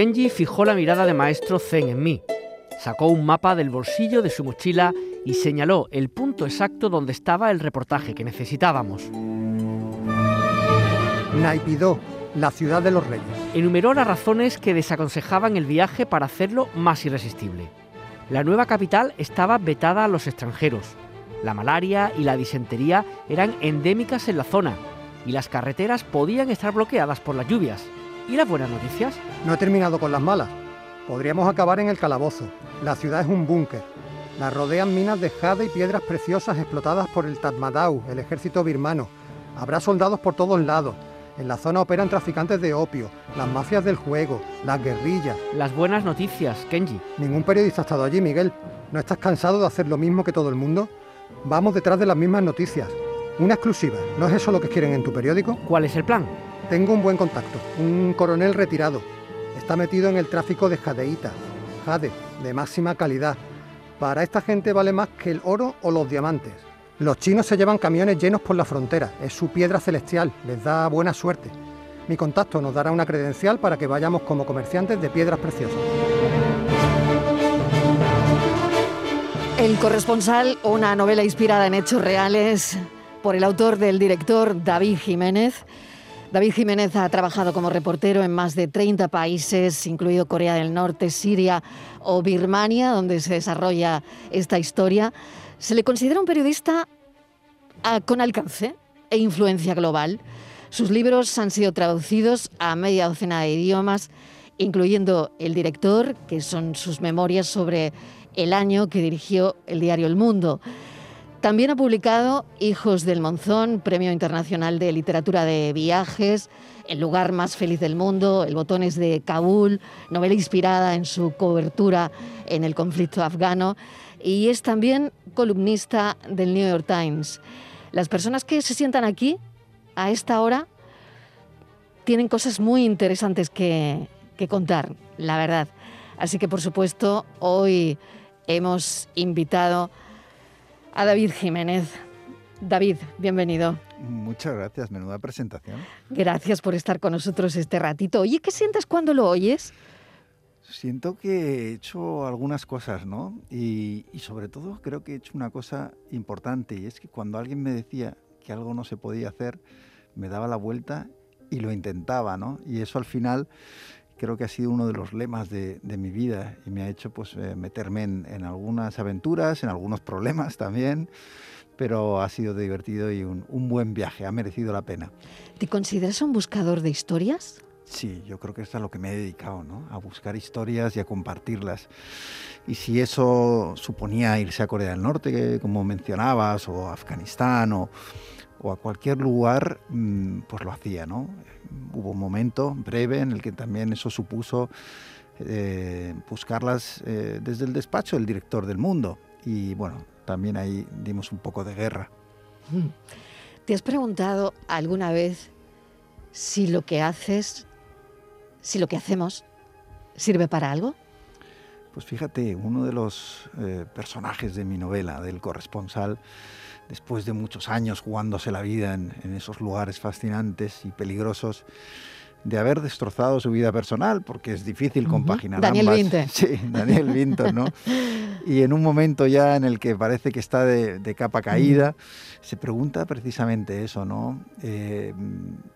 Kenji fijó la mirada de maestro Zen en mí. Sacó un mapa del bolsillo de su mochila y señaló el punto exacto donde estaba el reportaje que necesitábamos. Naipidó, la ciudad de los reyes. Enumeró las razones que desaconsejaban el viaje para hacerlo más irresistible. La nueva capital estaba vetada a los extranjeros. La malaria y la disentería eran endémicas en la zona y las carreteras podían estar bloqueadas por las lluvias. ¿Y las buenas noticias? No he terminado con las malas. Podríamos acabar en el calabozo. La ciudad es un búnker. La rodean minas de jade y piedras preciosas explotadas por el Tatmadaw, el ejército birmano. Habrá soldados por todos lados. En la zona operan traficantes de opio, las mafias del juego, las guerrillas. Las buenas noticias, Kenji. Ningún periodista ha estado allí, Miguel. ¿No estás cansado de hacer lo mismo que todo el mundo? Vamos detrás de las mismas noticias. Una exclusiva. ¿No es eso lo que quieren en tu periódico? ¿Cuál es el plan? Tengo un buen contacto, un coronel retirado. Está metido en el tráfico de jadeíta, jade, de máxima calidad. Para esta gente vale más que el oro o los diamantes. Los chinos se llevan camiones llenos por la frontera, es su piedra celestial, les da buena suerte. Mi contacto nos dará una credencial para que vayamos como comerciantes de piedras preciosas. El corresponsal, una novela inspirada en hechos reales por el autor del director David Jiménez. David Jiménez ha trabajado como reportero en más de 30 países, incluido Corea del Norte, Siria o Birmania, donde se desarrolla esta historia. Se le considera un periodista ah, con alcance e influencia global. Sus libros han sido traducidos a media docena de idiomas, incluyendo El director, que son sus memorias sobre el año que dirigió el diario El Mundo. También ha publicado Hijos del Monzón, Premio Internacional de Literatura de Viajes, El lugar más feliz del mundo, El botones de Kabul, novela inspirada en su cobertura en el conflicto afgano y es también columnista del New York Times. Las personas que se sientan aquí a esta hora tienen cosas muy interesantes que, que contar, la verdad. Así que, por supuesto, hoy hemos invitado a David Jiménez. David, bienvenido. Muchas gracias, menuda presentación. Gracias por estar con nosotros este ratito. Oye, ¿qué sientes cuando lo oyes? Siento que he hecho algunas cosas, ¿no? Y, sobre todo creo que he hecho una cosa importante y es que cuando alguien me decía que algo no se podía hacer, me daba la vuelta y lo intentaba, ¿no? Y eso al final creo que ha sido uno de los lemas de, mi vida y me ha hecho pues eh, meterme en, en, algunas aventuras, en algunos problemas también, pero ha sido divertido y un, un buen viaje, ha merecido la pena. ¿Te consideras un buscador de historias? Sí, yo creo que es a lo que me he dedicado, ¿no? A buscar historias y a compartirlas. Y si eso suponía irse a Corea del Norte, como mencionabas, o a Afganistán, o, a cualquier lugar, mm, pues lo hacía, ¿no? Hubo un momento breve en el que también eso supuso eh, buscarlas eh, desde el despacho del director del mundo. Y bueno, también ahí dimos un poco de guerra. ¿Te has preguntado alguna vez si lo que haces si lo que hacemos sirve para algo? Pues fíjate, uno de los eh, personajes de mi novela, del corresponsal, después de muchos años jugándose la vida en, esos lugares fascinantes y peligrosos, de haber destrozado su vida personal, porque es difícil compaginar Daniel ambas. Sí, Daniel Vinton, ¿no? y en un momento ya en el que parece que está de, capa caída, se pregunta precisamente eso, ¿no? Eh,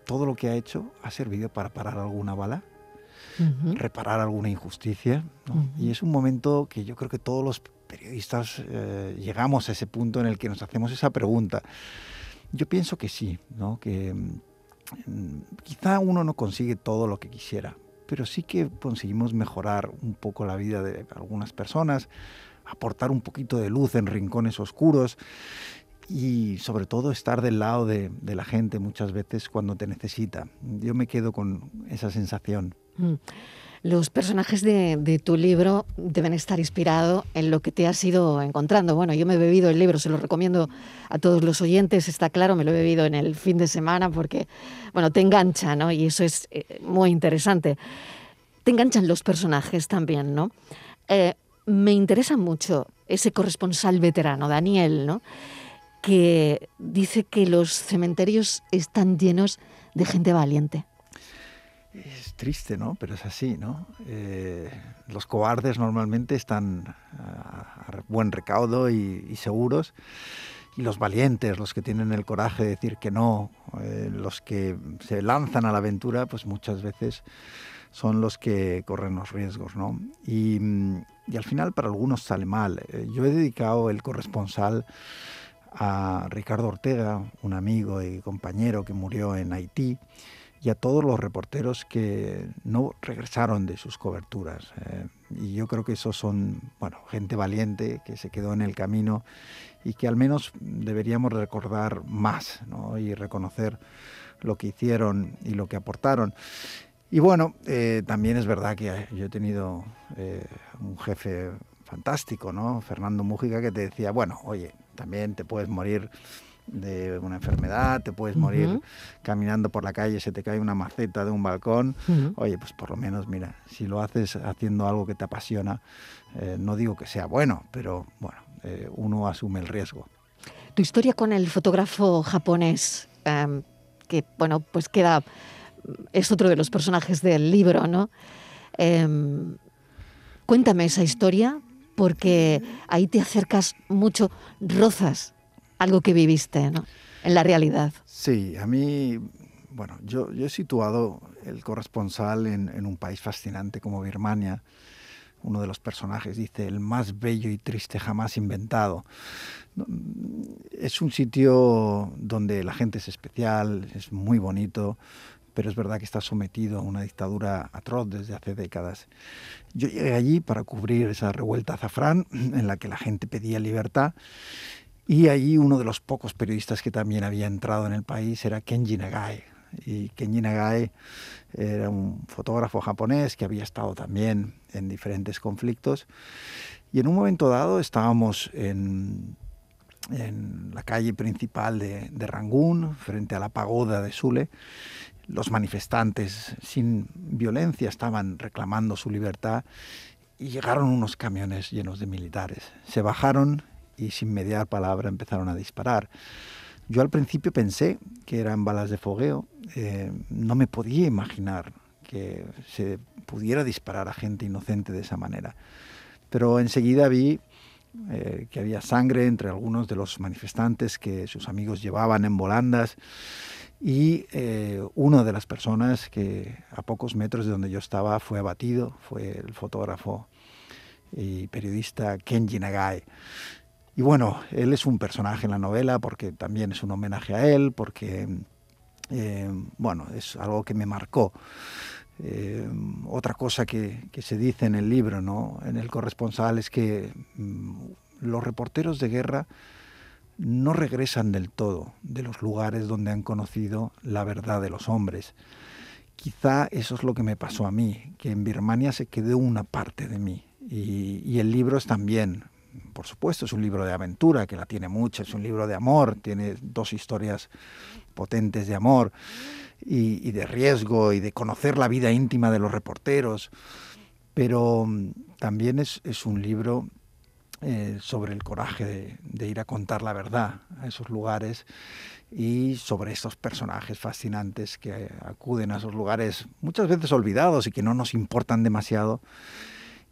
¿Todo lo que ha hecho ha servido para parar alguna bala? reparar alguna injusticia. Y es un momento que yo creo que todos los periodistas eh, llegamos a ese punto en el que nos hacemos esa pregunta. Yo pienso que sí, ¿no? que mm, quizá uno no consigue todo lo que quisiera, pero sí que conseguimos mejorar un poco la vida de algunas personas, aportar un poquito de luz en rincones oscuros y sobre todo estar del lado de, la gente muchas veces cuando te necesita. Yo me quedo con esa sensación. Mm. Los personajes de, tu libro deben estar inspirados en lo que te has ido encontrando. Bueno, yo me he bebido el libro, se lo recomiendo a todos los oyentes, está claro, me lo he bebido en el fin de semana porque, bueno, te engancha, ¿no? Y eso es eh, muy interesante. Te enganchan los personajes también, ¿no? Eh, me interesa mucho ese corresponsal veterano, Daniel, ¿no? Que dice que los cementerios están llenos de gente valiente. Es triste, ¿no? Pero es así, ¿no? Eh, los cobardes normalmente están a, buen recaudo y, seguros, y los valientes, los que tienen el coraje de decir que no, eh, los que se lanzan a la aventura, pues muchas veces son los que corren los riesgos, ¿no? Y, y al final para algunos sale mal. Eh, yo he dedicado el corresponsal a Ricardo Ortega, un amigo y compañero que murió en Haití, y a todos los reporteros que no regresaron de sus coberturas. Eh, y yo creo que esos son, bueno, gente valiente que se quedó en el camino y que al menos deberíamos recordar más y reconocer lo que hicieron y lo que aportaron. Y bueno, eh, también es verdad que yo he tenido eh, un jefe fantástico, ¿no? Fernando Mújica, que te decía, bueno, oye, también te puedes morir de una enfermedad, te puedes morir caminando por la calle, se te cae una maceta de un balcón. Oye, pues por lo menos, mira, si lo haces haciendo algo que te apasiona, eh, no digo que sea bueno, pero bueno, uno asume el riesgo. Tu historia con el fotógrafo japonés, em, que bueno, pues queda es otro de los personajes del libro, ¿no? Em, cuéntame esa historia, porque ahí te acercas mucho, rozas algo que viviste, ¿no? En la realidad. Sí, a mí, bueno, yo, he situado el corresponsal en, en un país fascinante como Birmania. Uno de los personajes dice, el más bello y triste jamás inventado. Es un sitio donde la gente es especial, es muy bonito, pero es verdad que está sometido a una dictadura atroz desde hace décadas. Yo llegué allí para cubrir esa revuelta azafrán en la que la gente pedía libertad y allí uno de los pocos periodistas que también había entrado en el país era Kenji Nagai. Y Kenji Nagai era un fotógrafo japonés que había estado también en diferentes conflictos. Y en un momento dado estábamos en, en la calle principal de, de Rangún, frente a la pagoda de Sule, los manifestantes sin violencia estaban reclamando su libertad y llegaron unos camiones llenos de militares. Se bajaron y sin mediar palabra empezaron a disparar. Yo al principio pensé que eran balas de fogueo, eh, no me podía imaginar que se pudiera disparar a gente inocente de esa manera. Pero enseguida vi eh, que había sangre entre algunos de los manifestantes que sus amigos llevaban en volandas y eh, una de las personas que a pocos metros de donde yo estaba fue abatido fue el fotógrafo y periodista Kenji Nagai. Y bueno, él es un personaje en la novela porque también es un homenaje a él, porque eh, bueno, es algo que me marcó. Eh, otra cosa que, se dice en el libro, ¿no? en el corresponsal, es que mm, los reporteros de guerra no regresan del todo de los lugares donde han conocido la verdad de los hombres. Quizá eso es lo que me pasó a mí, que en Birmania se quedó una parte de mí. Y, el libro es también, por supuesto, es un libro de aventura, que la tiene mucho, es un libro de amor, tiene dos historias potentes de amor y, de riesgo y de conocer la vida íntima de los reporteros. Pero mm, también es, es un libro eh, sobre el coraje de, ir a contar la verdad a esos lugares y sobre estos personajes fascinantes que acuden a esos lugares muchas veces olvidados y que no nos importan demasiado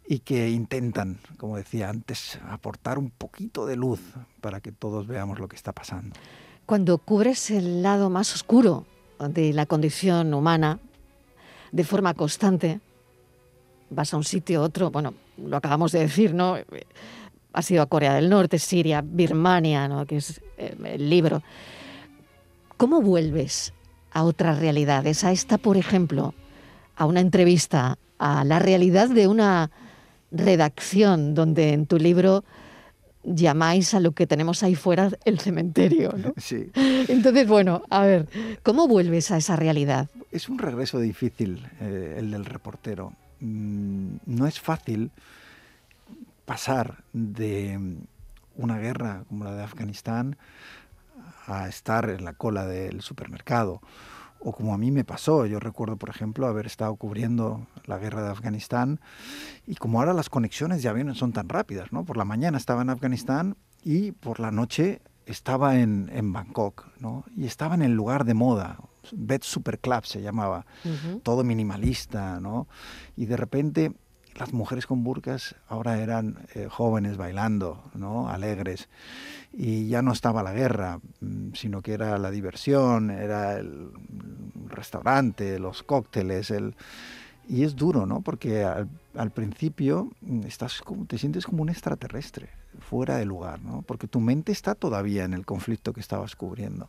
y que intentan, como decía antes, aportar un poquito de luz para que todos veamos lo que está pasando. Cuando cubres el lado más oscuro de la condición humana de forma constante, vas a un sitio, otro, bueno, lo acabamos de decir, ¿no? ha sido a Corea del Norte, Siria, Birmania, ¿no? que es eh, el libro. ¿Cómo vuelves a otras realidades? A esta, por ejemplo, a una entrevista, a la realidad de una redacción donde en tu libro llamáis a lo que tenemos ahí fuera el cementerio. ¿no? Sí. Entonces, bueno, a ver, ¿cómo vuelves a esa realidad? Es un regreso difícil eh, el del reportero. Mm, no es fácil pasar de una guerra como la de Afganistán a estar en la cola del supermercado. O como a mí me pasó, yo recuerdo, por ejemplo, haber estado cubriendo la guerra de Afganistán y como ahora las conexiones de aviones son tan rápidas, ¿no? Por la mañana estaba en Afganistán y por la noche estaba en, en Bangkok, ¿no? Y estaba en el lugar de moda, Bed Super Club se llamaba, todo minimalista, ¿no? Y de repente las mujeres con burcas ahora eran eh, jóvenes bailando, ¿no? alegres, y ya no estaba la guerra, mm, sino que era la diversión, era el restaurante, los cócteles, el... y es duro, ¿no? Porque al, principio mm, estás como, te sientes como un extraterrestre, fuera de lugar, ¿no? Porque tu mente está todavía en el conflicto que estabas cubriendo.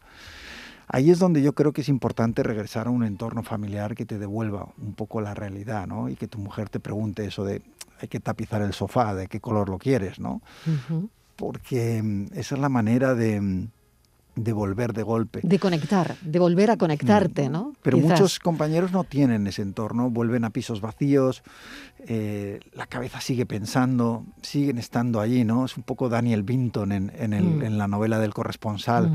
Ahí es donde yo creo que es importante regresar a un entorno familiar que te devuelva un poco la realidad, ¿no? Y que tu mujer te pregunte eso de, hay que tapizar el sofá, de qué color lo quieres, ¿no? Porque mm, esa es la manera de, mm, de volver de golpe. De conectar, de volver a conectarte, mm, ¿no? Pero muchos compañeros no tienen ese entorno, vuelven a pisos vacíos, eh, la cabeza sigue pensando, siguen estando allí, ¿no? Es un poco Daniel Binton en, en, la novela del corresponsal.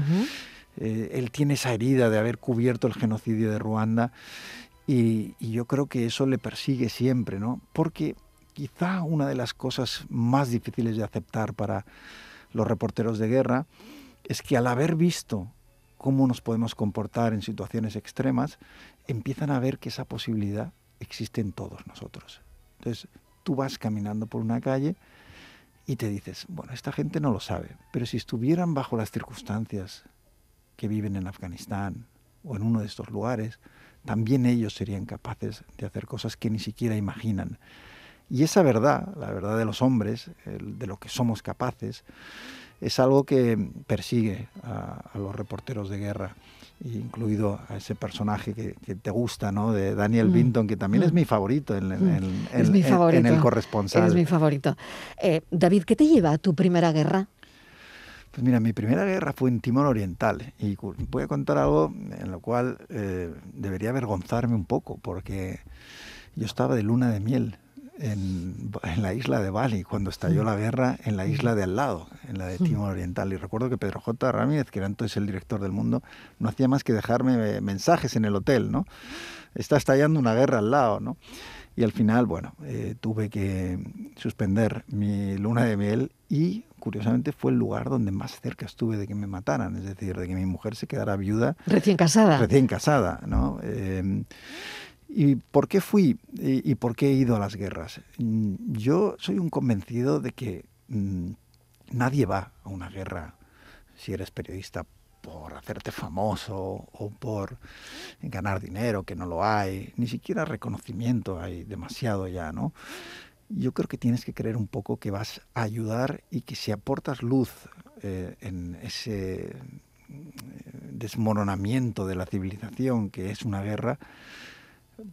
Eh, él tiene esa herida de haber cubierto el genocidio de Ruanda y, yo creo que eso le persigue siempre, ¿no? Porque quizá una de las cosas más difíciles de aceptar para los reporteros de guerra es que al haber visto cómo nos podemos comportar en situaciones extremas, empiezan a ver que esa posibilidad existe en todos nosotros. Entonces, tú vas caminando por una calle y te dices, bueno, esta gente no lo sabe, pero si estuvieran bajo las circunstancias que viven en Afganistán o en uno de estos lugares, también ellos serían capaces de hacer cosas que ni siquiera imaginan. Y esa verdad, la verdad de los hombres, de lo que somos capaces, es algo que persigue a, los reporteros de guerra, incluido a ese personaje que, te gusta, ¿no? De Daniel mm. Binton, que también es mm. mi favorito en, mm. el corresponsal. Es mi favorito. Eh, David, ¿qué te lleva a tu primera guerra? Pues mira, mi primera guerra fue en Timor Oriental y voy a contar algo en lo cual eh, debería avergonzarme un poco porque yo estaba de luna de miel en, la isla de Bali cuando estalló la guerra en la isla de al lado, en la de Timor Oriental. Y recuerdo que Pedro J. Ramírez, que era entonces el director del mundo, no hacía más que dejarme mensajes en el hotel, ¿no? Está estallando una guerra al lado, ¿no? Y al final, bueno, eh, tuve que suspender mi luna de miel y curiosamente fue el lugar donde más cerca estuve de que me mataran, es decir, de que mi mujer se quedara viuda. Recién casada. Recién casada, ¿no? Em, ¿Y por qué fui y, por qué he ido a las guerras? Mm, yo soy un convencido de que mm, nadie va a una guerra si eres periodista por hacerte famoso o por ganar dinero, que no lo hay, ni siquiera reconocimiento hay demasiado ya, ¿no? Yo creo que tienes que creer un poco que vas a ayudar y que si aportas luz eh, en ese eh, desmoronamiento de la civilización que es una guerra,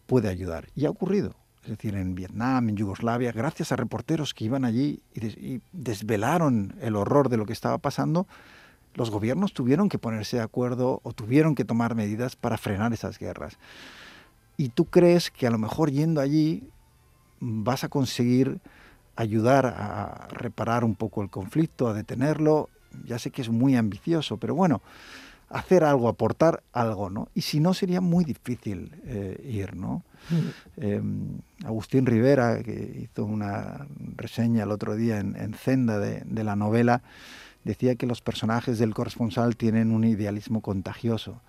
puede ayudar. Y ha ocurrido. Es decir, en Vietnam, en Yugoslavia, gracias a reporteros que iban allí y, desvelaron el horror de lo que estaba pasando, los gobiernos tuvieron que ponerse de acuerdo o tuvieron que tomar medidas para frenar esas guerras. Y tú crees que a lo mejor yendo allí vas a conseguir ayudar a reparar un poco el conflicto, a detenerlo. Ya sé que es muy ambicioso, pero bueno, hacer algo, aportar algo, ¿no? Y si no, sería muy difícil eh, ir, ¿no? Mm. Em, Agustín Rivera, que hizo una reseña el otro día en, en Zenda de, de, la novela, decía que los personajes del corresponsal tienen un idealismo contagioso.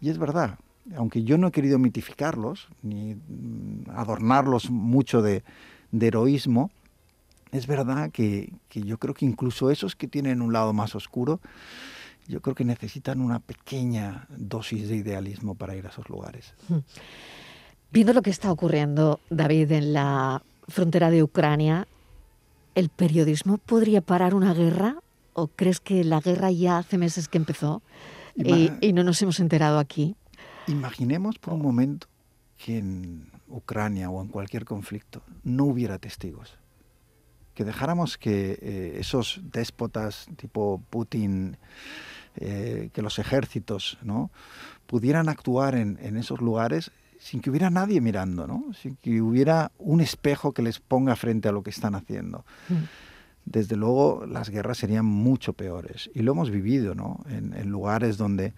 Y es verdad, aunque yo no he querido mitificarlos, ni mm, adornarlos mucho de, heroísmo, es verdad que, yo creo que incluso esos que tienen un lado más oscuro, yo creo que necesitan una pequeña dosis de idealismo para ir a esos lugares. Viendo lo que está ocurriendo, David, en la frontera de Ucrania, ¿el periodismo podría parar una guerra? ¿O crees que la guerra ya hace meses que empezó y no nos hemos enterado aquí? Imaginemos por un momento que en Ucrania o en cualquier conflicto no hubiera testigos. Que dejáramos que eh, esos déspotas tipo Putin, eh, que los ejércitos ¿no? pudieran actuar en, esos lugares sin que hubiera nadie mirando, ¿no? sin que hubiera un espejo que les ponga frente a lo que están haciendo. Mm. Desde luego las guerras serían mucho peores. Y lo hemos vivido ¿no? en lugares donde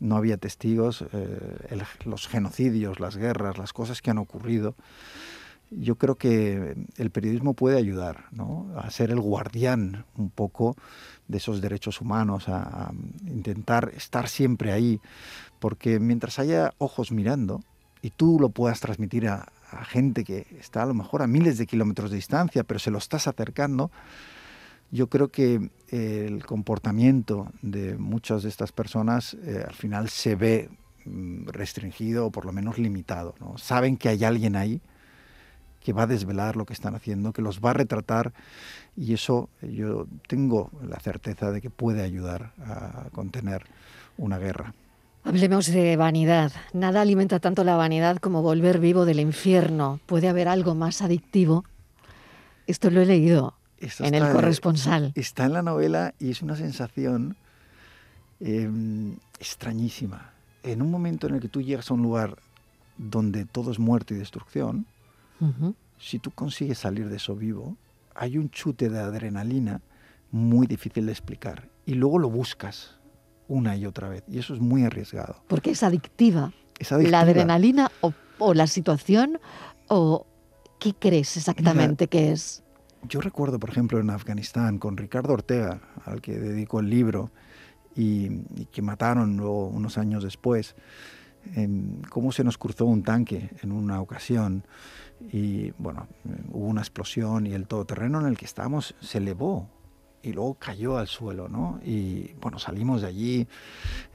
no había testigos, eh, los genocidios, las guerras, las cosas que han ocurrido. yo creo que el periodismo puede ayudar a ser el guardián un poco de esos derechos humanos, a, intentar estar siempre ahí, porque mientras haya ojos mirando y tú lo puedas transmitir a, gente que está a lo mejor a miles de kilómetros de distancia, pero se lo estás acercando, yo creo que el comportamiento de muchas de estas personas eh, al final se ve mm, restringido o por lo menos limitado. Saben que hay alguien ahí que va a desvelar lo que están haciendo, que los va a retratar y eso yo tengo la certeza de que puede ayudar a contener una guerra. Hablemos de vanidad. Nada alimenta tanto la vanidad como volver vivo del infierno. ¿Puede haber algo más adictivo? Esto lo he leído en el corresponsal. Está en la novela y es una sensación em, extrañísima. En un momento en el que tú llegas a un lugar donde todo es muerte y destrucción, si tú consigues salir de eso vivo, hay un chute de adrenalina muy difícil de explicar. Y luego lo buscas una y otra vez. Y eso es muy arriesgado. Porque es adictiva. Es ¿La adrenalina o, la situación? ¿O qué crees exactamente que es? Yo recuerdo, por ejemplo, en Afganistán, con Ricardo Ortega, al que dedico el libro, y, y que mataron luego unos años después, cómo se nos cruzó un tanque en una ocasión y bueno, hubo una explosión y el todoterreno en el que estábamos se elevó y luego cayó al suelo, ¿no? Y bueno, salimos de allí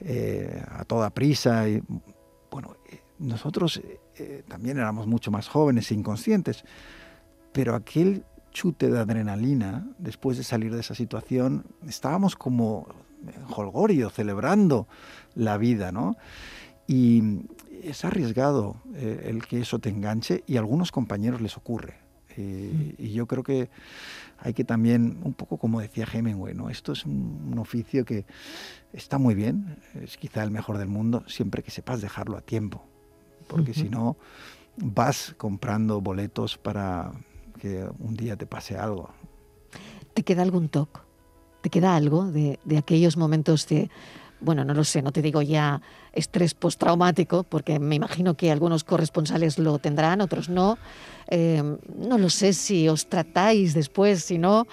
eh, a toda prisa y bueno, nosotros eh, también éramos mucho más jóvenes e inconscientes, pero aquel chute de adrenalina después de salir de esa situación, estábamos como en holgorio, celebrando la vida, ¿no? Y es arriesgado eh, el que eso te enganche y a algunos compañeros les ocurre. Eh, y yo creo que hay que también, un poco como decía Hemingway, ¿no? esto es un, oficio que está muy bien, es quizá el mejor del mundo, siempre que sepas dejarlo a tiempo, porque si no vas comprando boletos para que un día te pase algo. ¿Te queda algún toque? ¿Te queda algo de, de aquellos momentos de bueno, no lo sé, no te digo ya estrés postraumático, porque me imagino que algunos corresponsales lo tendrán, otros no. Eh, no lo sé si os tratáis después, si no.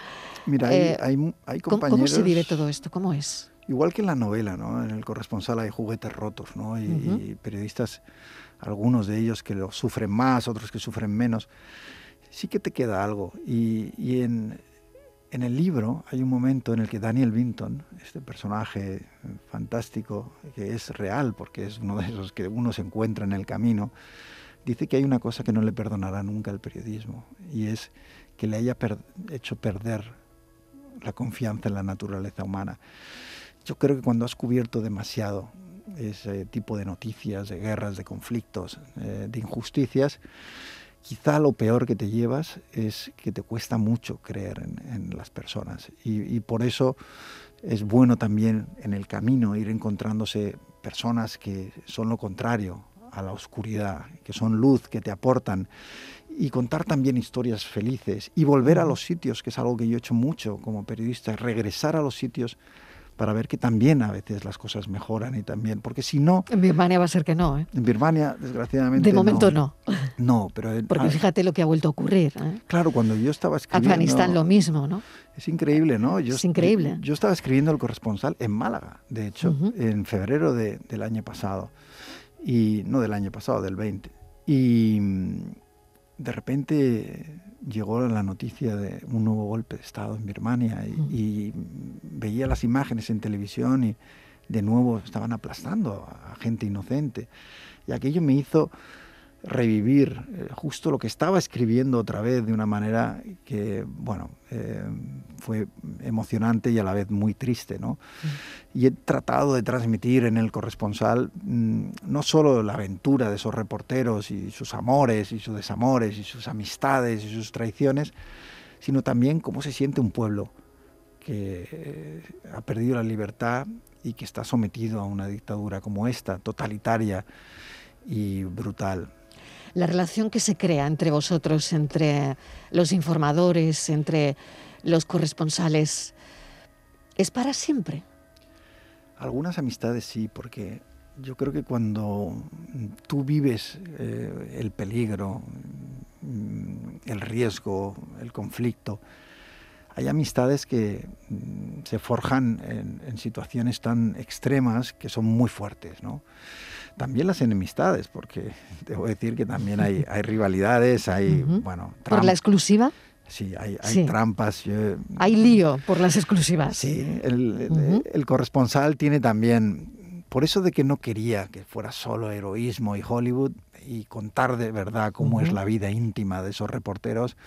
Mira, hay, eh, hay, compañeros... ¿cómo, se vive todo esto? ¿Cómo es? Igual que en la novela, ¿no? En el corresponsal hay juguetes rotos, ¿no? Y, periodistas, algunos de ellos que lo sufren más, otros que sufren menos. Sí que te queda algo. Y, y en, en el libro hay un momento en el que Daniel Vinton, este personaje fantástico, que es real porque es uno de esos que uno se encuentra en el camino, dice que hay una cosa que no le perdonará nunca al periodismo y es que le haya hecho perder la confianza en la naturaleza humana. Yo creo que cuando has cubierto demasiado ese tipo de noticias, de guerras, de conflictos, eh, de injusticias, quizá lo peor que te llevas es que te cuesta mucho creer en, las personas. Y, por eso es bueno también en el camino ir encontrándose personas que son lo contrario a la oscuridad, que son luz, que te aportan. Y contar también historias felices y volver a los sitios, que es algo que yo he hecho mucho como periodista, regresar a los sitios para ver que también a veces las cosas mejoran y también, porque si no... En Birmania va a ser que no, ¿eh? En Birmania, desgraciadamente... De momento no. No, pero... porque fíjate lo que ha vuelto a ocurrir. ¿eh? Claro, cuando yo estaba escribiendo... Afganistán lo mismo, ¿no? Es increíble, ¿no? Yo, es increíble. Yo, estaba escribiendo El Corresponsal en Málaga, de hecho, en febrero del año pasado. Y no del año pasado, del 20. Y de repente llegó la noticia de un nuevo golpe de Estado en Birmania y, veía las imágenes en televisión y de nuevo estaban aplastando a gente inocente. Y aquello me hizo revivir eh, justo lo que estaba escribiendo otra vez de una manera que, bueno, eh, fue emocionante y a la vez muy triste, ¿no? Mm. Y he tratado de transmitir en el corresponsal mm, no solo la aventura de esos reporteros y sus amores y sus desamores y sus amistades y sus traiciones, sino también cómo se siente un pueblo que eh, ha perdido la libertad y que está sometido a una dictadura como esta, totalitaria y brutal la relación que se crea entre vosotros, entre los informadores, entre los corresponsales, es para siempre. Algunas amistades sí, porque yo creo que cuando tú vives eh, el peligro, mm, el riesgo, el conflicto. Hay amistades que mm, se forjan en, situaciones tan extremas que son muy fuertes, ¿no? También las enemistades, porque debo decir que también hay, hay rivalidades, hay, bueno... ¿Por la exclusiva? Sí, hay, hay trampas. hay lío por las exclusivas. Sí, el, el, corresponsal tiene también, por eso de que no quería que fuera solo heroísmo y Hollywood y contar de verdad cómo es la vida íntima de esos reporteros,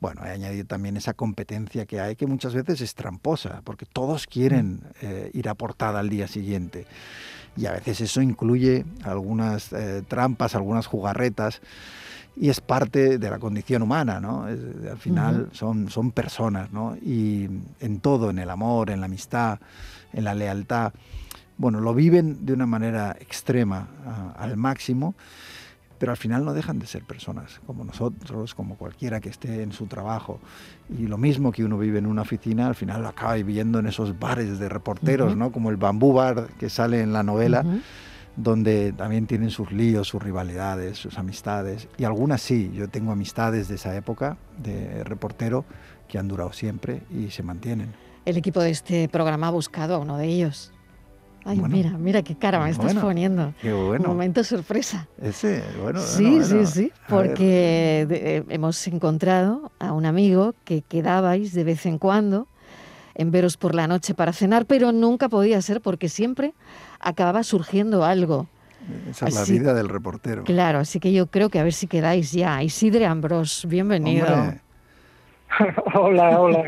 bueno, he añadido también esa competencia que hay que muchas veces es tramposa, porque todos quieren eh, ir a portada al día siguiente. Y a veces eso incluye algunas eh, trampas, algunas jugarretas y es parte de la condición humana, ¿no? al final son, son personas, ¿no? Y en todo, en el amor, en la amistad, en la lealtad, bueno, lo viven de una manera extrema al máximo, pero al final no dejan de ser personas, como nosotros, como cualquiera que esté en su trabajo. Y lo mismo que uno vive en una oficina, al final lo acaba viviendo en esos bares de reporteros, ¿no? Como el Bambú Bar que sale en la novela donde también tienen sus líos, sus rivalidades, sus amistades. Y algunas sí, yo tengo amistades de esa época de reportero que han durado siempre y se mantienen. El equipo de este programa ha buscado a uno de ellos. Ay, mira, mira qué cara me estás poniendo. Qué bueno. Momento sorpresa. Ese, bueno. Sí, sí, sí. Porque eh, hemos encontrado a un amigo que quedabais de vez en cuando en veros por la noche para cenar, pero nunca podía ser porque siempre acababa surgiendo algo. Esa es la vida del reportero. Claro, así que yo creo que a ver si quedáis ya. Isidre Ambrós, bienvenido. hola, hola,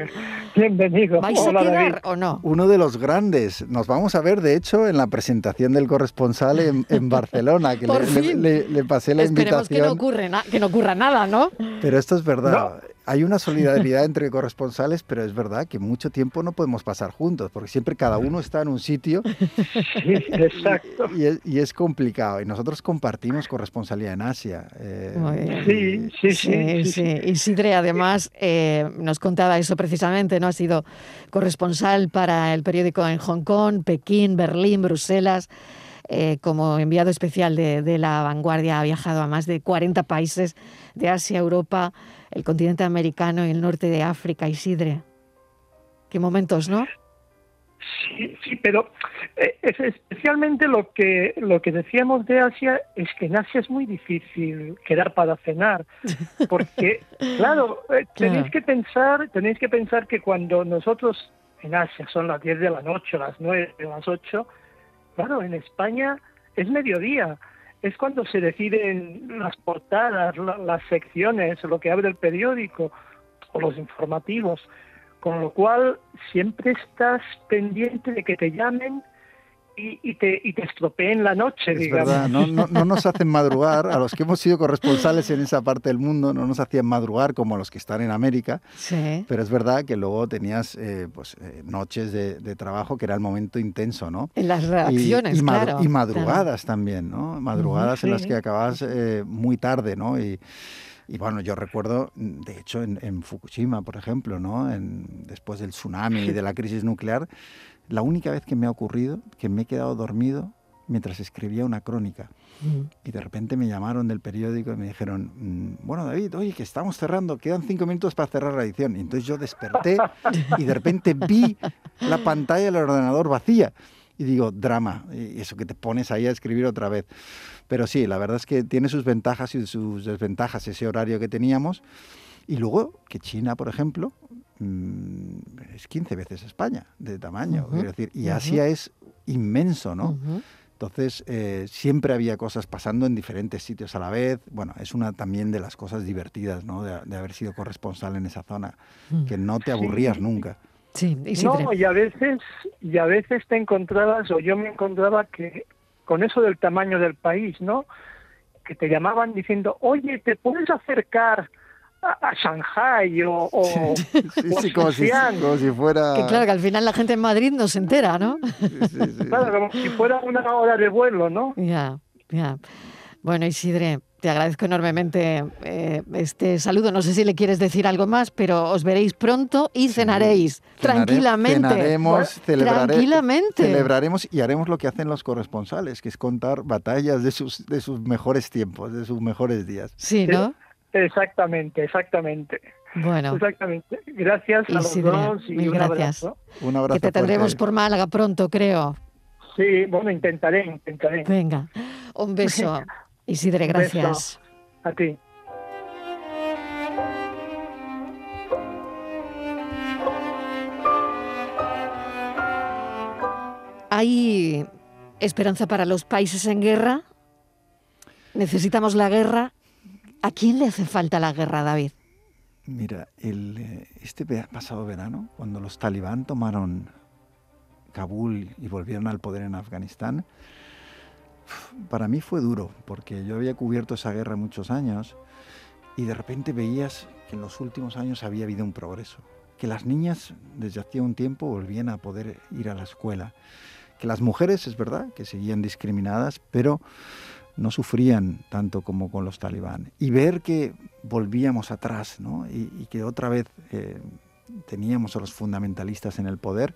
bienvenido. ¿Vais a quedar o no? Uno de los grandes. Nos vamos a ver, de hecho, en la presentación del corresponsal en, Barcelona, que le, le, pasé la Esperemos invitación. Que no, ocurre que no ocurra nada, ¿no? Pero esto es verdad hay una solidaridad entre corresponsales, pero es verdad que mucho tiempo no podemos pasar juntos, porque siempre cada uno está en un sitio. Sí, exacto. Y, es, complicado. Y nosotros compartimos corresponsalía en Asia. Eh, sí, sí, sí, sí, Isidre, además, eh, nos contaba eso precisamente, ¿no? Ha sido corresponsal para el periódico en Hong Kong, Pekín, Berlín, Bruselas. Eh, como enviado especial de, de La Vanguardia, ha viajado a más de 40 países de Asia, Europa, el continente americano y el norte de África, Isidre. Qué momentos, ¿no? Sí, sí, pero eh, es especialmente lo que lo que decíamos de Asia es que en Asia es muy difícil quedar para cenar, porque claro, eh, tenéis que pensar, tenéis que pensar que cuando nosotros en Asia son las 10 de la noche, las 9, las 8, claro, en España es mediodía es cuando se deciden las portadas, las secciones, lo que abre el periódico o los informativos, con lo cual siempre estás pendiente de que te llamen y, te, y te estropeen la noche, digamos. no, no, nos hacen madrugar, a los que hemos sido corresponsales en esa parte del mundo, no nos hacían madrugar como a los que están en América, sí. pero es verdad que luego tenías eh, pues, eh, noches de, trabajo que era el momento intenso, ¿no? En las redacciones, y, claro. Y madrugadas también, ¿no? Madrugadas en las que acababas eh, muy tarde, ¿no? Y, y bueno, yo recuerdo, de hecho, en, Fukushima, por ejemplo, ¿no? En, después del tsunami y de la crisis nuclear, la única vez que me ha ocurrido que me he quedado dormido mientras escribía una crónica. Y de repente me llamaron del periódico y me dijeron, mm, bueno David, oye, que estamos cerrando, quedan cinco minutos para cerrar la edición. Y entonces yo desperté y de repente vi la pantalla del ordenador vacía. Y digo, drama, y eso que te pones ahí a escribir otra vez. Pero sí, la verdad es que tiene sus ventajas y sus desventajas ese horario que teníamos. Y luego que China, por ejemplo, mm, es 15 veces España de tamaño. decir, y Asia es inmenso, ¿no? Entonces, eh, siempre había cosas pasando en diferentes sitios a la vez. Bueno, es una también de las cosas divertidas, ¿no? De, haber sido corresponsal en esa zona, mm. que no te aburrías nunca. Sí, y no, y a veces, y a veces te encontrabas, o yo me encontraba que con eso del tamaño del país, ¿no? Que te llamaban diciendo, oye, ¿te puedes acercar a, Shanghai o, sí, como, si, fuera... Que claro, que al final la gente en Madrid no se entera, ¿no? claro, como si fuera una hora de vuelo, ¿no? Ya, ya. Bueno, Isidre, te agradezco enormemente eh, este saludo. No sé si le quieres decir algo más, pero os veréis pronto y cenaréis tranquilamente. Cenaremos, tranquilamente. Celebraremos y haremos lo que hacen los corresponsales, que es contar batallas de sus, de sus mejores tiempos, de sus mejores días. Sí, ¿no? Exactamente, exactamente. Bueno. Exactamente. Gracias a los dos y mil un gracias. abrazo. Un abrazo. Que te tendremos por Málaga pronto, creo. Sí, bueno, intentaré, intentaré. Venga, un beso. Isidre, beso. gracias. A ti. ¿Hay esperanza para los países en guerra? ¿Necesitamos la guerra? ¿A quién le hace falta la guerra, David? Mira, el, eh, este pasado verano, cuando los talibán tomaron Kabul y volvieron al poder en Afganistán, para mí fue duro, porque yo había cubierto esa guerra muchos años y de repente veías que en los últimos años había habido un progreso, que las niñas desde hacía un tiempo volvían a poder ir a la escuela, que las mujeres, es verdad, que seguían discriminadas, pero no sufrían tanto como con los talibán. Y ver que volvíamos atrás, ¿no? y, que otra vez eh, teníamos a los fundamentalistas en el poder,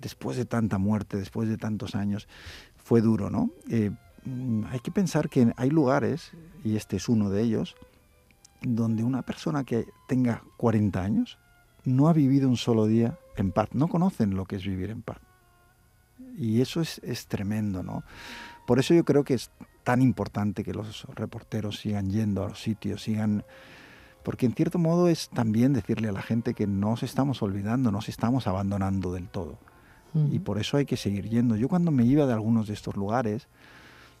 después de tanta muerte, después de tantos años, fue duro, ¿no? Eh, hay que pensar que hay lugares, y este es uno de ellos, donde una persona que tenga 40 años no ha vivido un solo día en paz, no conocen lo que es vivir en paz. Y eso es, es tremendo, ¿no? Por eso yo creo que es tan importante que los reporteros sigan yendo a los sitios, sigan... Porque en cierto modo es también decirle a la gente que no nos estamos olvidando, nos estamos abandonando del todo. Y por eso hay que seguir yendo. Yo cuando me iba de algunos de estos lugares,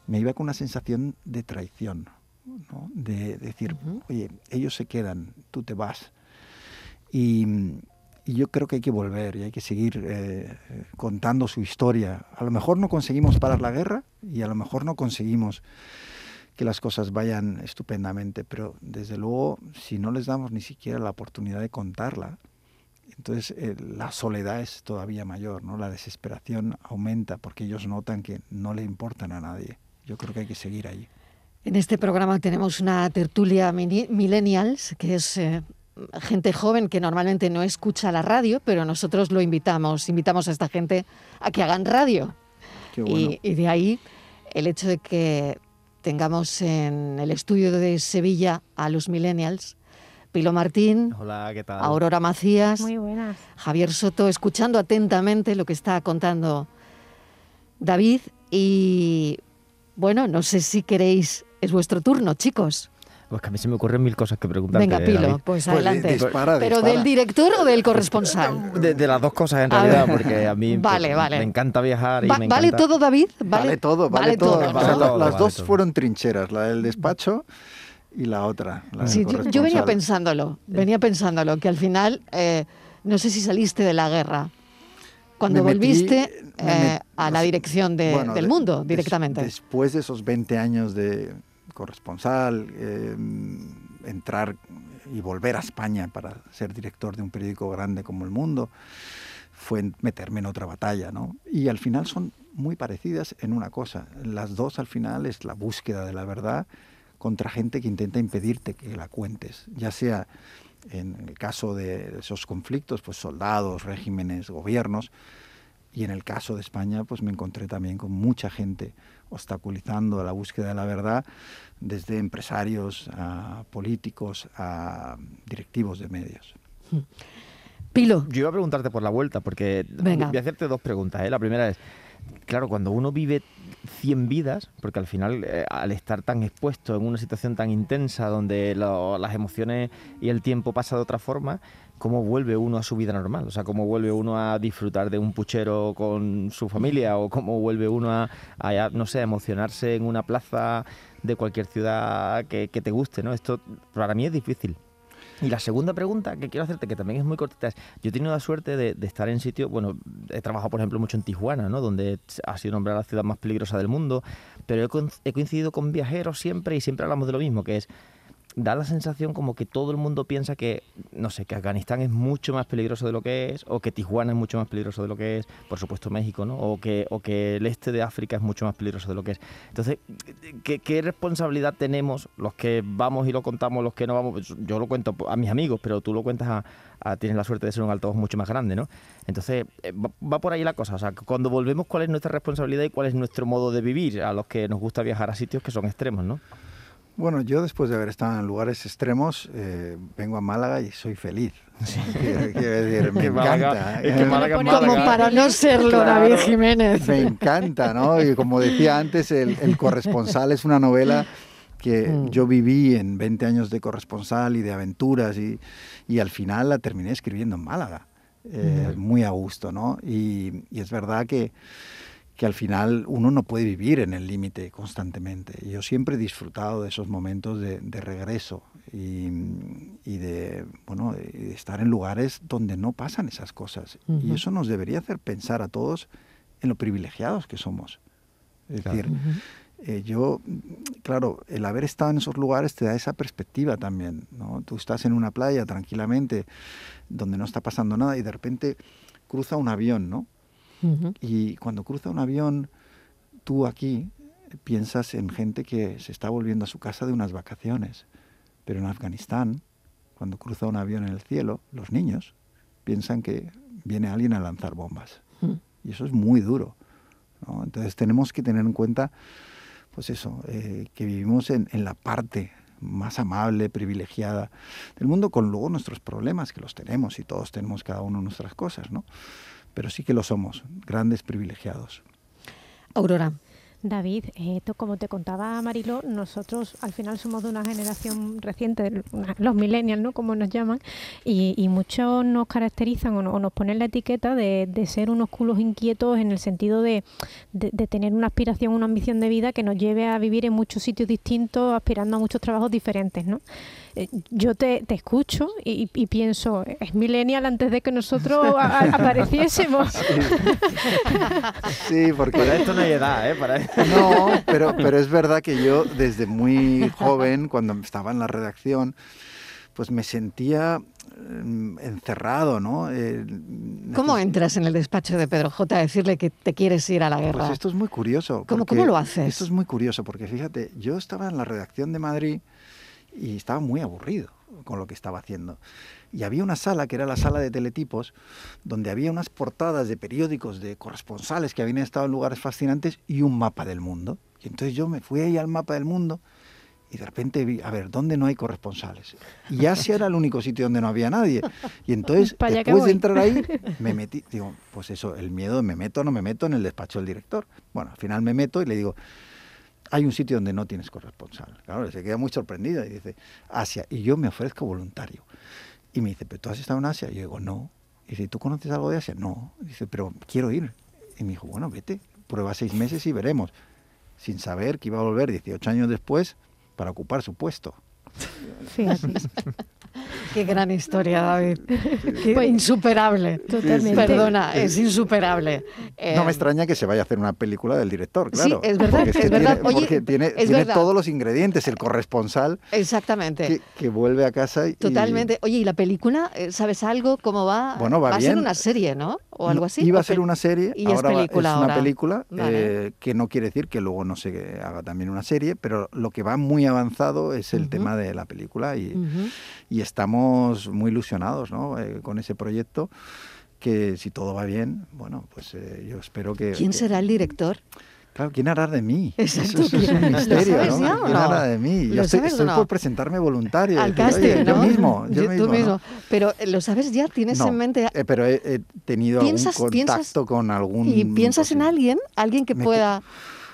me iba con una sensación de traición, ¿no? de decir, oye, ellos se quedan, tú te vas. Y, y yo creo que hay que volver y hay que seguir eh, contando su historia. A lo mejor no conseguimos parar la guerra y a lo mejor no conseguimos que las cosas vayan estupendamente, pero desde luego si no les damos ni siquiera la oportunidad de contarla, entonces eh, la soledad es todavía mayor, ¿no? La desesperación aumenta porque ellos notan que no le importan a nadie. Yo creo que hay que seguir ahí. En este programa tenemos una tertulia millennials, que es eh, gente joven que normalmente no escucha la radio, pero nosotros lo invitamos, invitamos a esta gente a que hagan radio. Qué bueno. Y, y de ahí el hecho de que tengamos en el estudio de Sevilla a los millennials, Pilo Martín, Hola, ¿qué tal? Aurora Macías, Muy buenas. Javier Soto, escuchando atentamente lo que está contando David. Y bueno, no sé si queréis, es vuestro turno, chicos. Pues que a mí se me ocurren mil cosas que preguntarte. Venga, Pilo, David. pues Pues adelante. dispara, ¿Pero dispara. del director o del corresponsal? De, de las dos cosas en A realidad, ver. porque a mí pues, Vale, vale. me encanta viajar y Va- me ¿Vale encanta... todo, David? Vale, todo, vale, todo. todo, las vale dos todo. fueron trincheras, la del despacho y la otra. la Sí, yo, yo venía pensándolo, venía pensándolo, que al final, eh, no sé si saliste de la guerra. Cuando Me metí- volviste me eh, met- a la dirección de- bueno, del de- mundo, des- directamente. después de esos 20 años de corresponsal, eh, entrar y volver a España para ser director de un periódico grande como El Mundo, fue meterme en otra batalla, ¿no? Y al final son muy parecidas en una cosa. Las dos al final es la búsqueda de la verdad contra gente que intenta impedirte que la cuentes, ya sea en el caso de esos conflictos, pues soldados, regímenes, gobiernos, y en el caso de España, pues me encontré también con mucha gente obstaculizando la búsqueda de la verdad, desde empresarios a políticos a directivos de medios. Pilo, Yo iba a preguntarte por la vuelta, porque Venga. voy a hacerte dos preguntas. ¿eh? La primera es, claro, cuando uno vive 100 vidas, porque al final, eh, al estar tan expuesto en una situación tan intensa, donde lo- las emociones y el tiempo pasa de otra forma, ¿cómo vuelve uno a su vida normal? O sea, ¿cómo vuelve uno a disfrutar de un puchero con su familia? ¿O cómo vuelve uno a, a, no sé, emocionarse en una plaza de cualquier ciudad que, te guste? ¿no? Esto para mí es difícil. Y la segunda pregunta que quiero hacerte, que también es muy cortita, es, yo he tenido la suerte de, estar en sitios, bueno, he trabajado por ejemplo mucho en Tijuana, ¿no? donde ha sido nombrada la ciudad más peligrosa del mundo, pero he, he coincidido con viajeros siempre y siempre hablamos de lo mismo, que es, da la sensación como que todo el mundo piensa que, no sé, que Afganistán es mucho más peligroso de lo que es, o que Tijuana es mucho más peligroso de lo que es, por supuesto México, ¿no? O que, o que el este de África es mucho más peligroso de lo que es. Entonces, ¿qué, responsabilidad tenemos los que vamos y lo contamos, los que no vamos? Pues Yo lo cuento a mis amigos, pero tú lo cuentas a, a- tienes la suerte de ser un altavoz mucho más grande, ¿no? Entonces, eh, va, va por ahí la cosa. O sea, cuando volvemos, ¿cuál es nuestra responsabilidad y cuál es nuestro modo de vivir a los que nos gusta viajar a sitios que son extremos, ¿no? Bueno, yo después de haber estado en lugares extremos, eh, vengo a Málaga y soy feliz. Quiero, decir, me encanta. Es que Málaga, es Málaga. Como para no serlo, David Jiménez. Me encanta, ¿no? Y como decía antes, el, el corresponsal es una novela que mm. yo viví en 20 años de corresponsal y de aventuras y, y al final la terminé escribiendo en Málaga, eh, mm. muy a gusto, ¿no? Y, y es verdad que, que, al final uno no puede vivir en el límite constantemente. Yo siempre he disfrutado de esos momentos de, de regreso y, y, de, bueno, de estar en lugares donde no pasan esas cosas. Y eso nos debería hacer pensar a todos en lo privilegiados que somos. Es decir, eh, yo, claro, el haber estado en esos lugares te da esa perspectiva también, ¿no? Tú estás en una playa tranquilamente, donde no está pasando nada y de repente cruza un avión, ¿no? Y cuando cruza un avión, tú aquí piensas en gente que se está volviendo a su casa de unas vacaciones. Pero en Afganistán, cuando cruza un avión en el cielo, los niños piensan que viene alguien a lanzar bombas. Y eso es muy duro. ¿no? Entonces tenemos que tener en cuenta pues eso, eh, que vivimos en, en, la parte más amable, privilegiada del mundo, con luego nuestros problemas, que los tenemos y todos tenemos cada uno nuestras cosas, ¿no? Pero sí que lo somos, grandes privilegiados. Aurora. David, eh, como te contaba Marilo, nosotros al final somos de una generación reciente, los millennials, ¿no? Como nos llaman, y, muchos nos caracterizan o, nos ponen la etiqueta de, ser unos culos inquietos en el sentido de, tener una aspiración, una ambición de vida que nos lleve a vivir en muchos sitios distintos, aspirando a muchos trabajos diferentes, ¿no? Eh, yo te, escucho y, pienso, es millennial antes de que nosotros apareciésemos. Sí. porque... Para esto no hay edad, ¿eh? Para... No, pero, pero es verdad que yo desde muy joven, cuando estaba en la redacción, pues me sentía mm, encerrado, ¿no? Eh, ¿Cómo entras en el despacho de Pedro J a decirle que te quieres ir a la guerra? Pues esto es muy curioso. ¿Cómo, ¿Cómo lo haces? Esto es muy curioso porque fíjate, yo estaba en la redacción de Madrid y estaba muy aburrido con lo que estaba haciendo. Y había una sala, que era la sala de teletipos, donde había unas portadas de periódicos de corresponsales que habían estado en lugares fascinantes y un mapa del mundo. Y entonces yo me fui ahí al mapa del mundo y de repente vi, a ver, ¿dónde no hay corresponsales? Y Asia era el único sitio donde no había nadie. Y entonces, después de entrar ahí, me metí, digo, pues eso, el miedo, me meto o no me meto en el despacho del director. Bueno, al final me meto y le digo, hay un sitio donde no tienes corresponsal. Claro, se queda muy sorprendido y dice, Asia, y yo me ofrezco voluntario. Y me dice, ¿pero tú has estado en Asia? Y yo digo, no. Y dice, ¿tú conoces algo de Asia? No. dice, pero quiero ir. Y me dijo, bueno, vete, prueba seis meses y veremos. Sin saber que iba a volver 18 años después para ocupar su puesto. Sí, Qué gran historia, David. Pues, insuperable. Totalmente. Perdona, es insuperable. no me eh, extraña que se vaya a hacer una película del director, claro. Sí, es verdad, es, verdad. Tiene, porque tiene, tiene todos los ingredientes, el corresponsal. Exactamente. Que, vuelve a casa y... Totalmente. Oye, ¿y la película? Eh, ¿Sabes algo? ¿Cómo va? Bueno, va, va a ser una serie, ¿no? O algo así. Iba a ser una serie, y ahora es, película, es una película, eh, que no quiere decir que luego no se haga también una serie, pero lo que va muy avanzado es el tema de la película y, y estamos muy ilusionados ¿no? Eh, con ese proyecto que si todo va bien, bueno, pues eh, yo espero que... ¿Quién será el director? Claro, ¿quién hará de mí? Exacto. Eso, es un misterio, ¿no? ¿Quién hará de mí? Yo estoy, estoy por presentarme voluntario. Al casting, Yo mismo, yo, mismo. Tú mismo. Pero ¿lo sabes ya? ¿Tienes en mente...? Eh, pero he, tenido algún contacto con algún... ¿Y piensas en alguien? ¿Alguien que pueda...?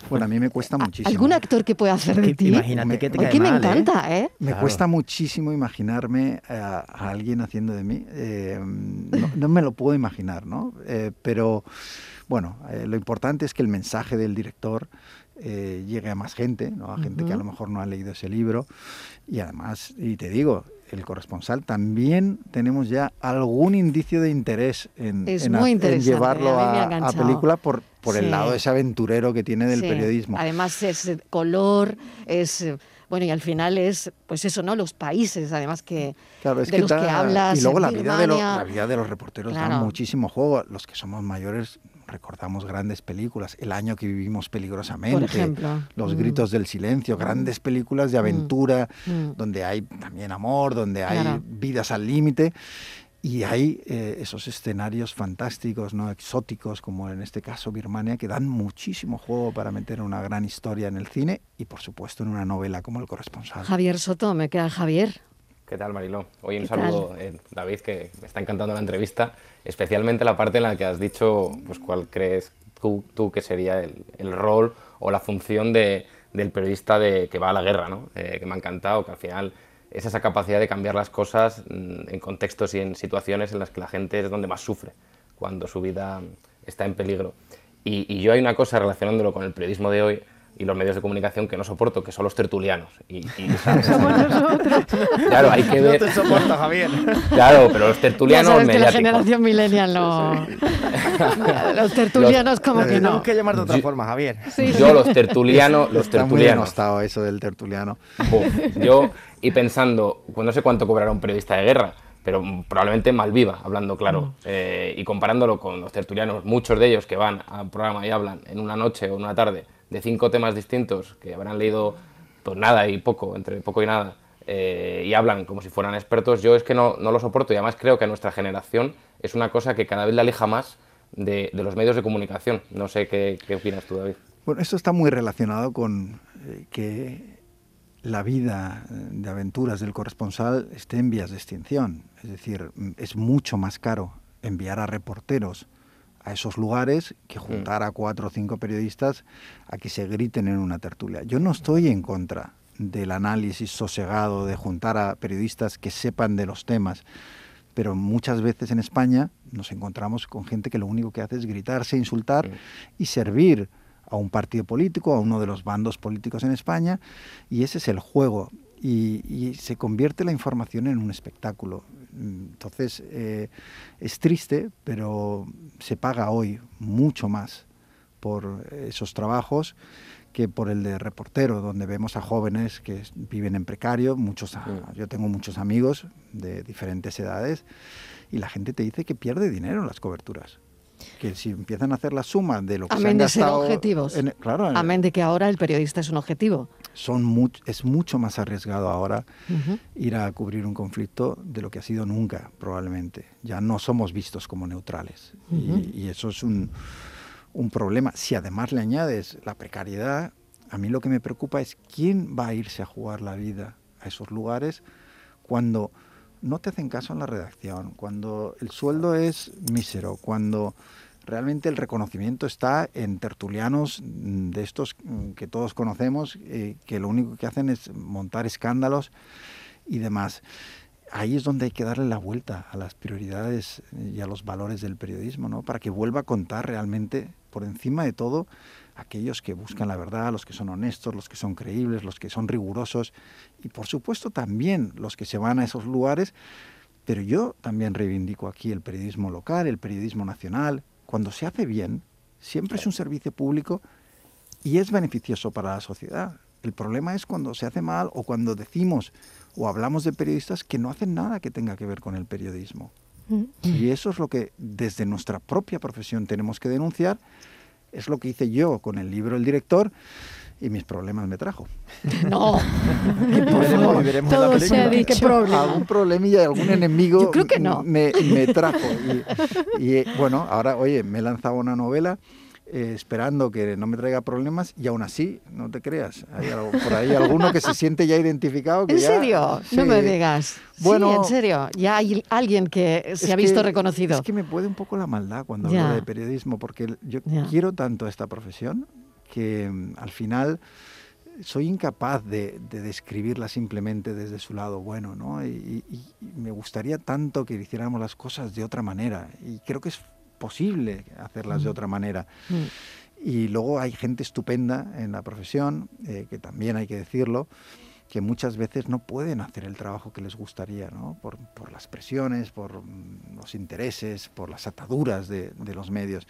Bueno, a mí me cuesta muchísimo. ¿Algún actor que pueda hacer de ti? Imagínate que te cae que me mal, encanta, ¿eh? Me cuesta muchísimo imaginarme a, alguien haciendo de mí. Eh, no, me lo puedo imaginar, ¿no? Eh, pero bueno, eh, lo importante es que el mensaje del director llegue a más gente, ¿no? a gente que a lo mejor no ha leído ese libro. Y además, y te digo, el corresponsal, también tenemos ya algún indicio de interés en, llevarlo a, película por, por el lado de ese aventurero que tiene del periodismo. Además es color, es bueno y al final es pues eso no los países además que de los que hablas y luego la vida de la vida de los reporteros da muchísimo juego. Los que somos mayores recordamos grandes películas, El año que vivimos peligrosamente, Los mm. gritos del silencio, mm. grandes películas de mm. aventura, donde hay también amor, donde hay vidas al límite. Y hay eh, esos escenarios fantásticos, ¿no? exóticos, como en este caso Birmania, que dan muchísimo juego para meter una gran historia en el cine y, por supuesto, en una novela como El corresponsal. Javier Soto, me queda Javier. ¿Qué tal, Mariló? Hoy un saludo, eh, David, que me está encantando la entrevista, especialmente la parte en la que has dicho pues, cuál crees tú, tú que sería el, el, rol o la función de, del periodista de, que va a la guerra, ¿no? Eh, que me ha encantado, que al final es esa capacidad de cambiar las cosas mm, en contextos y en situaciones en las que la gente es donde más sufre, cuando su vida está en peligro. Y, y yo hay una cosa relacionándolo con el periodismo de hoy, y los medios de comunicación que no soporto, que son los tertulianos. Y, y Somos nosotros. Claro, hay que ver. No te soporto, Javier. Claro, pero los Ya tertulianos sabes que la generación millennial no... Los tertulianos como que Tenemos no. que llamar de otra Yo- forma, Javier. Sí, Yo los tertulianos, los Está muy tertulianos. denostado eso del tertuliano. Yo, y pensando, pues no sé cuánto cobrará un periodista de guerra, pero mm, probablemente malviva, hablando claro. Eh, y comparándolo con los tertulianos, muchos de ellos que van al programa y hablan en una noche o en una tarde de cinco temas distintos, que habrán leído pues nada y poco, entre poco y nada, eh, y hablan como si fueran expertos, yo es que no, no lo soporto y además creo que a nuestra generación es una cosa que cada vez la aleja más de, de los medios de comunicación. No sé qué, opinas tú, David. Bueno, esto está muy relacionado con eh, que la vida eh, de aventuras del corresponsal esté en vías de extinción. Es decir, es mucho más caro enviar a reporteros a esos lugares que juntar a cuatro o cinco periodistas a que se griten en una tertulia. Yo no estoy en contra del análisis sosegado, de juntar a periodistas que sepan de los temas, pero muchas veces en España nos encontramos con gente que lo único que hace es gritarse, insultar y servir a un partido político, a uno de los bandos políticos en España, y ese es el juego. Y, y se convierte la información en un espectáculo. Entonces, eh, es triste, pero se paga hoy mucho más por esos trabajos que por el de reportero, donde vemos a jóvenes que viven en precario, muchos, a- Mm. yo tengo muchos amigos de diferentes edades, y la gente te dice que pierde dinero en las coberturas. Que si empiezan a hacer la suma de lo que se Amén han de ser objetivos. en- claro, en- Amén de que ahora el periodista es un objetivo. Son mu- es mucho más arriesgado ahora ir a cubrir un conflicto de lo que ha sido nunca, probablemente. Ya no somos vistos como neutrales. Y, eso es un, un problema. Si además le añades la precariedad, a mí lo que me preocupa es quién va a irse a jugar la vida a esos lugares cuando no te hacen caso en la redacción, cuando el sueldo es mísero, cuando realmente el reconocimiento está en tertulianos mm, de estos mm, que todos conocemos, eh, que lo único que hacen es montar escándalos y demás. Ahí es donde hay que darle la vuelta a las prioridades eh, y a los valores del periodismo, ¿no? Para que vuelva a contar realmente, por encima de todo, aquellos que buscan la verdad, los que son honestos, los que son creíbles, los que son rigurosos y, por supuesto, también los que se van a esos lugares. Pero yo también reivindico aquí el periodismo local, el periodismo nacional. Cuando se hace bien, siempre es un servicio público y es beneficioso para la sociedad. El problema es cuando se hace mal o cuando decimos o hablamos de periodistas que no hacen nada que tenga que ver con el periodismo. Y eso es lo que desde nuestra propia profesión tenemos que denunciar. Es lo que hice yo con el libro El director y mis problemas me trajo. No. Veremos, veremos en la Todo se ha película. ¿Qué dicho. problema? Algún problemilla, algún enemigo Yo creo que no. me, me trajo. Y, y, bueno, ahora, oye, me he lanzado una novela eh, esperando que no me traiga problemas y aún así, no te creas, hay algo- por ahí alguno que se siente ya identificado. Que ¿En ya- serio? No Sí. me digas. Bueno, sí, en serio. Ya hay alguien que se ha visto que- reconocido. Es que me puede un poco la maldad cuando Ya. hablo de periodismo, porque yo Ya. quiero tanto esta profesión que mm, al final soy incapaz de, de describirla simplemente desde su lado bueno, ¿no? Y, y- y me gustaría tanto que hiciéramos las cosas de otra manera, y creo que es posible hacerlas de otra manera. Mm. Y luego hay gente estupenda en la profesión, eh, que también hay que decirlo, que muchas veces no pueden hacer el trabajo que les gustaría, ¿no? por, por las presiones, por mm, los intereses, por las ataduras de, de los medios.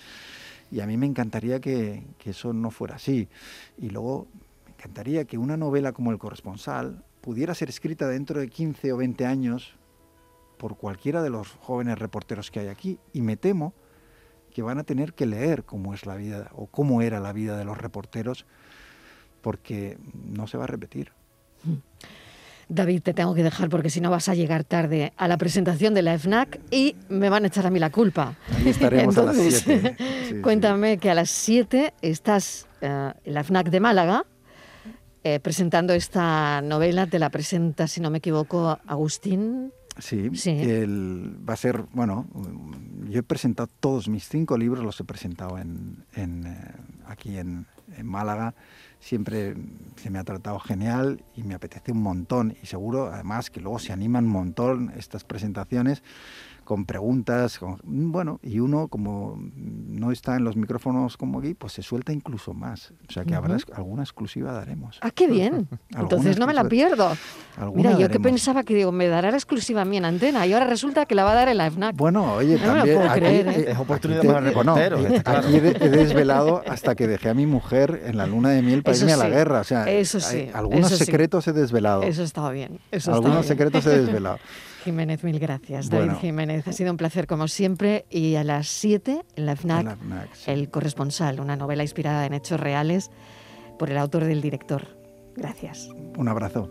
Y a mí me encantaría que, que eso no fuera así. Y luego me encantaría que una novela como El corresponsal pudiera ser escrita dentro de 15 o 20 años por cualquiera de los jóvenes reporteros que hay aquí. Y me temo que van a tener que leer cómo es la vida o cómo era la vida de los reporteros porque no se va a repetir. David, te tengo que dejar porque si no vas a llegar tarde a la presentación de la FNAC y me van a echar a mí la culpa. Ahí estaremos Entonces, a las 7. Sí, cuéntame que a las 7 estás eh, en la FNAC de Málaga eh, presentando esta novela. Te la presenta, si no me equivoco, Agustín. Sí, Sí. el- va a ser, bueno, yo he presentado todos mis cinco libros, los he presentado en, en, eh, aquí en, en Málaga. Siempre se me ha tratado genial y me apetece un montón. Y seguro, además, que luego se animan un montón estas presentaciones con preguntas, con- bueno, y uno como no está en los micrófonos como aquí, pues se suelta incluso más. O sea que habrá alguna exclusiva daremos. Ah, qué bien. Entonces no me la pierdo. Mira, yo que daremos. pensaba que digo, me dará la exclusiva a mí en antena y ahora resulta que la va a dar en la FNAC. Bueno, oye, No me lo también puedo aquí, creer, ¿eh? eh, Es oportunidad aquí para eh, está claro. aquí he, de- he desvelado hasta que dejé a mi mujer en la luna de miel para Eso irme a la guerra. O sea, eso hay- sí, algunos eso sí. secretos he desvelado. Eso estaba bien. Eso algunos estaba bien. secretos he desvelado. Jiménez, mil gracias. David. Jiménez, ha sido un placer como siempre. Y a las 7 en la FNAC, En la FNAC, sí. El Corresponsal, una novela inspirada en hechos reales por el autor del director. Gracias. Un abrazo.